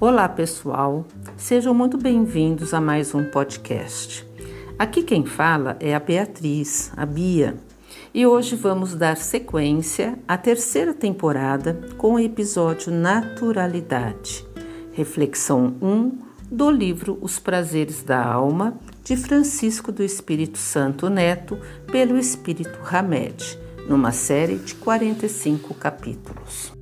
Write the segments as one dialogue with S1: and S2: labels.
S1: Olá, pessoal. Sejam muito bem-vindos a mais um podcast. Aqui quem fala é a Beatriz, a Bia, e hoje vamos dar sequência à terceira temporada com o episódio Naturalidade, reflexão 1 do livro Os Prazeres da Alma, de Francisco do Espírito Santo Neto, pelo Espírito Hamed, numa série de 45 capítulos.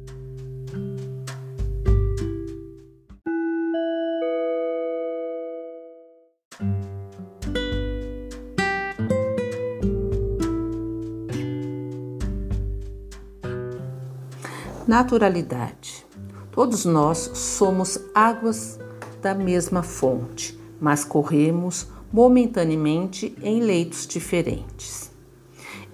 S1: Naturalidade. Todos nós somos águas da mesma fonte, mas corremos momentaneamente em leitos diferentes.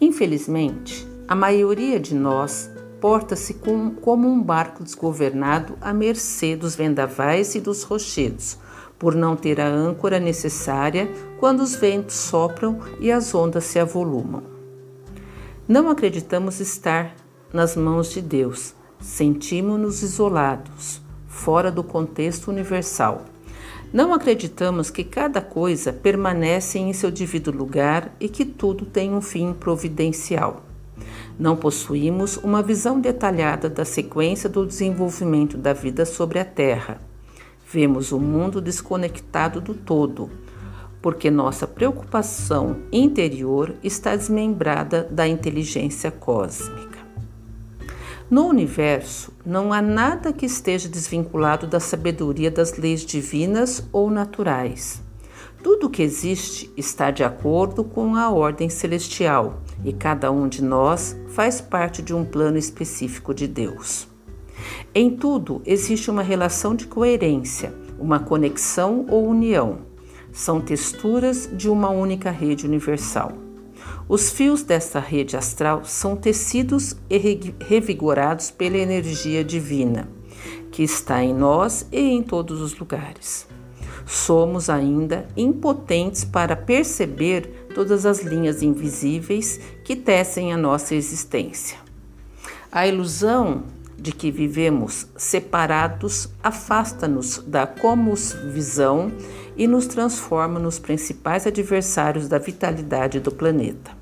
S1: Infelizmente, a maioria de nós porta-se como um barco desgovernado à mercê dos vendavais e dos rochedos, por não ter a âncora necessária quando os ventos sopram e as ondas se avolumam. Não acreditamos estar nas mãos de Deus, sentimos-nos isolados, fora do contexto universal. Não acreditamos que cada coisa permanece em seu devido lugar e que tudo tem um fim providencial. Não possuímos uma visão detalhada da sequência do desenvolvimento da vida sobre a Terra. Vemos o mundo desconectado do todo, porque nossa preocupação interior está desmembrada da inteligência cósmica. No universo, não há nada que esteja desvinculado da sabedoria das leis divinas ou naturais. Tudo que existe está de acordo com a ordem celestial e cada um de nós faz parte de um plano específico de Deus. Em tudo existe uma relação de coerência, uma conexão ou união. São texturas de uma única rede universal. Os fios desta rede astral são tecidos e revigorados pela energia divina, que está em nós e em todos os lugares. Somos ainda impotentes para perceber todas as linhas invisíveis que tecem a nossa existência. A ilusão de que vivemos separados afasta-nos da visão e nos transforma nos principais adversários da vitalidade do planeta.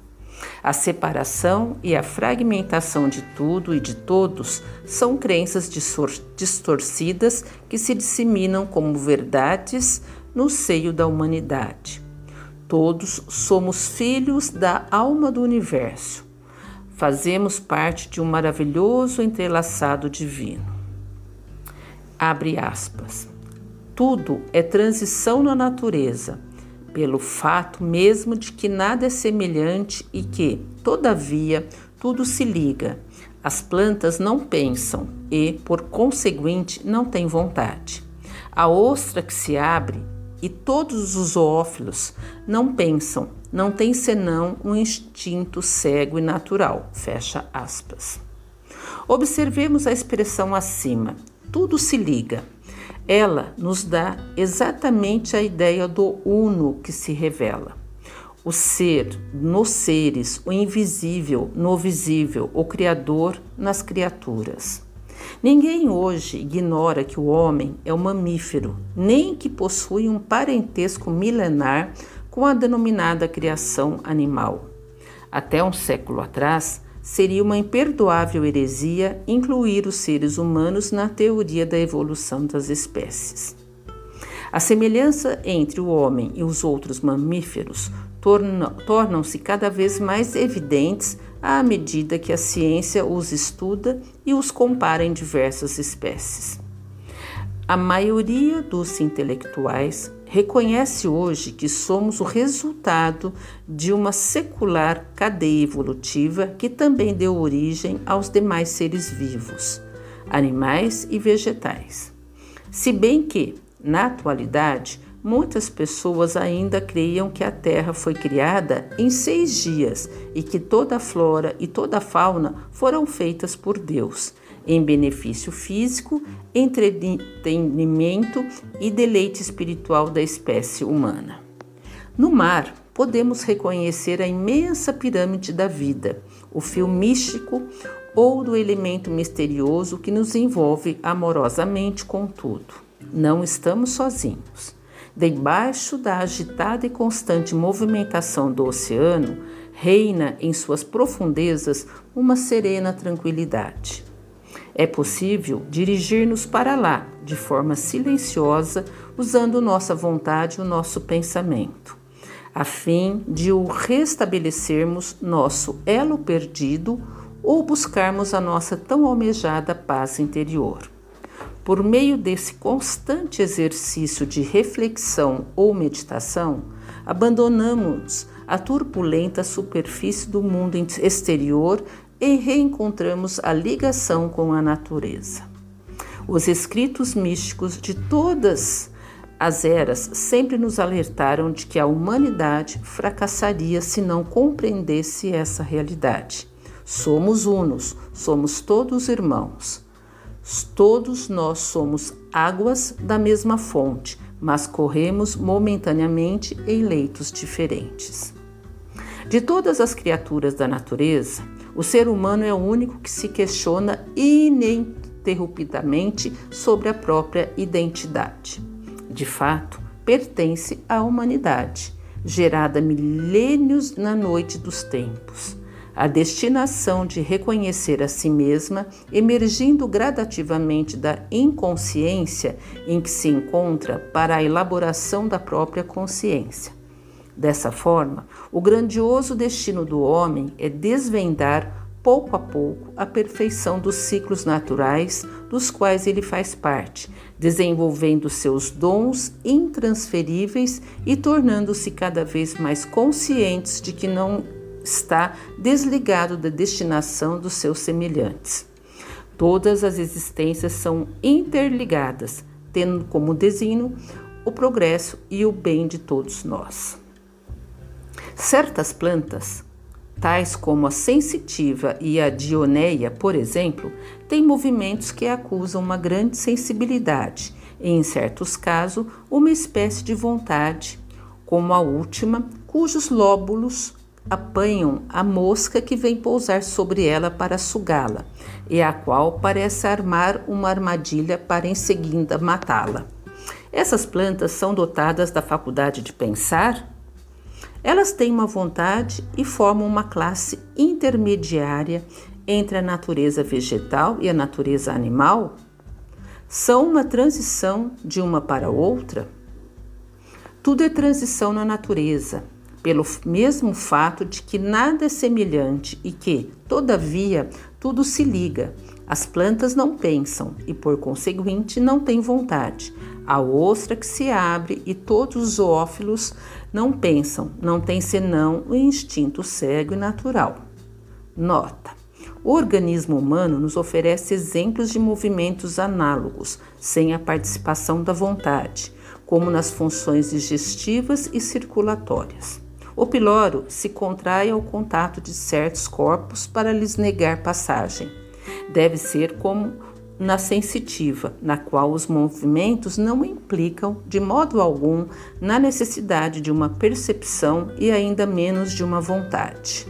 S1: A separação e a fragmentação de tudo e de todos são crenças distorcidas que se disseminam como verdades no seio da humanidade. Todos somos filhos da alma do universo. Fazemos parte de um maravilhoso entrelaçado divino. Abre aspas. Tudo é transição na natureza, pelo fato mesmo de que nada é semelhante e que, todavia, tudo se liga. As plantas não pensam e, por conseguinte, não têm vontade. A ostra que se abre e todos os zoófilos não pensam, não têm senão um instinto cego e natural. Fecha aspas. Observemos a expressão acima. Tudo se liga. Ela nos dá exatamente a ideia do uno que se revela. O ser nos seres, o invisível no visível, o Criador nas criaturas. Ninguém hoje ignora que o homem é um mamífero, nem que possui um parentesco milenar com a denominada criação animal. Até um século atrás, seria uma imperdoável heresia incluir os seres humanos na teoria da evolução das espécies. A semelhança entre o homem e os outros mamíferos tornam-se cada vez mais evidentes à medida que a ciência os estuda e os compara em diversas espécies. A maioria dos intelectuais reconhece hoje que somos o resultado de uma secular cadeia evolutiva que também deu origem aos demais seres vivos, animais e vegetais. Se bem que, na atualidade, muitas pessoas ainda creiam que a Terra foi criada em seis dias e que toda a flora e toda a fauna foram feitas por Deus em benefício físico, entretenimento e deleite espiritual da espécie humana. No mar, podemos reconhecer a imensa pirâmide da vida, o fio místico ou do elemento misterioso que nos envolve amorosamente com tudo. Não estamos sozinhos. Debaixo da agitada e constante movimentação do oceano, reina em suas profundezas uma serena tranquilidade. É possível dirigir-nos para lá de forma silenciosa, usando nossa vontade e o nosso pensamento, a fim de o restabelecermos nosso elo perdido ou buscarmos a nossa tão almejada paz interior. Por meio desse constante exercício de reflexão ou meditação, abandonamos a turbulenta superfície do mundo exterior e reencontramos a ligação com a natureza. Os escritos místicos de todas as eras sempre nos alertaram de que a humanidade fracassaria se não compreendesse essa realidade. Somos unos, somos todos irmãos. Todos nós somos águas da mesma fonte, mas corremos momentaneamente em leitos diferentes. De todas as criaturas da natureza, o ser humano é o único que se questiona ininterruptamente sobre a própria identidade. De fato, pertence à humanidade, gerada milênios na noite dos tempos. A destinação de reconhecer a si mesma, emergindo gradativamente da inconsciência em que se encontra para a elaboração da própria consciência. Dessa forma, o grandioso destino do homem é desvendar pouco a pouco a perfeição dos ciclos naturais dos quais ele faz parte, desenvolvendo seus dons intransferíveis e tornando-se cada vez mais conscientes de que não está desligado da destinação dos seus semelhantes. Todas as existências são interligadas, tendo como desígnio o progresso e o bem de todos nós. Certas plantas, tais como a sensitiva e a dioneia, por exemplo, têm movimentos que acusam uma grande sensibilidade e, em certos casos, uma espécie de vontade, como a última, cujos lóbulos apanham a mosca que vem pousar sobre ela para sugá-la, e a qual parece armar uma armadilha para em seguida matá-la. Essas plantas são dotadas da faculdade de pensar elas têm uma vontade e formam uma classe intermediária entre a natureza vegetal e a natureza animal? São uma transição de uma para outra? Tudo é transição na natureza, pelo mesmo fato de que nada é semelhante e que, todavia, tudo se liga. As plantas não pensam e, por conseguinte, não têm vontade. A ostra que se abre e todos os zoófilos não pensam, não têm senão o instinto cego e natural. Nota: o organismo humano nos oferece exemplos de movimentos análogos, sem a participação da vontade, como nas funções digestivas e circulatórias. O piloro se contrai ao contato de certos corpos para lhes negar passagem. Deve ser como na sensitiva, na qual os movimentos não implicam de modo algum na necessidade de uma percepção e ainda menos de uma vontade.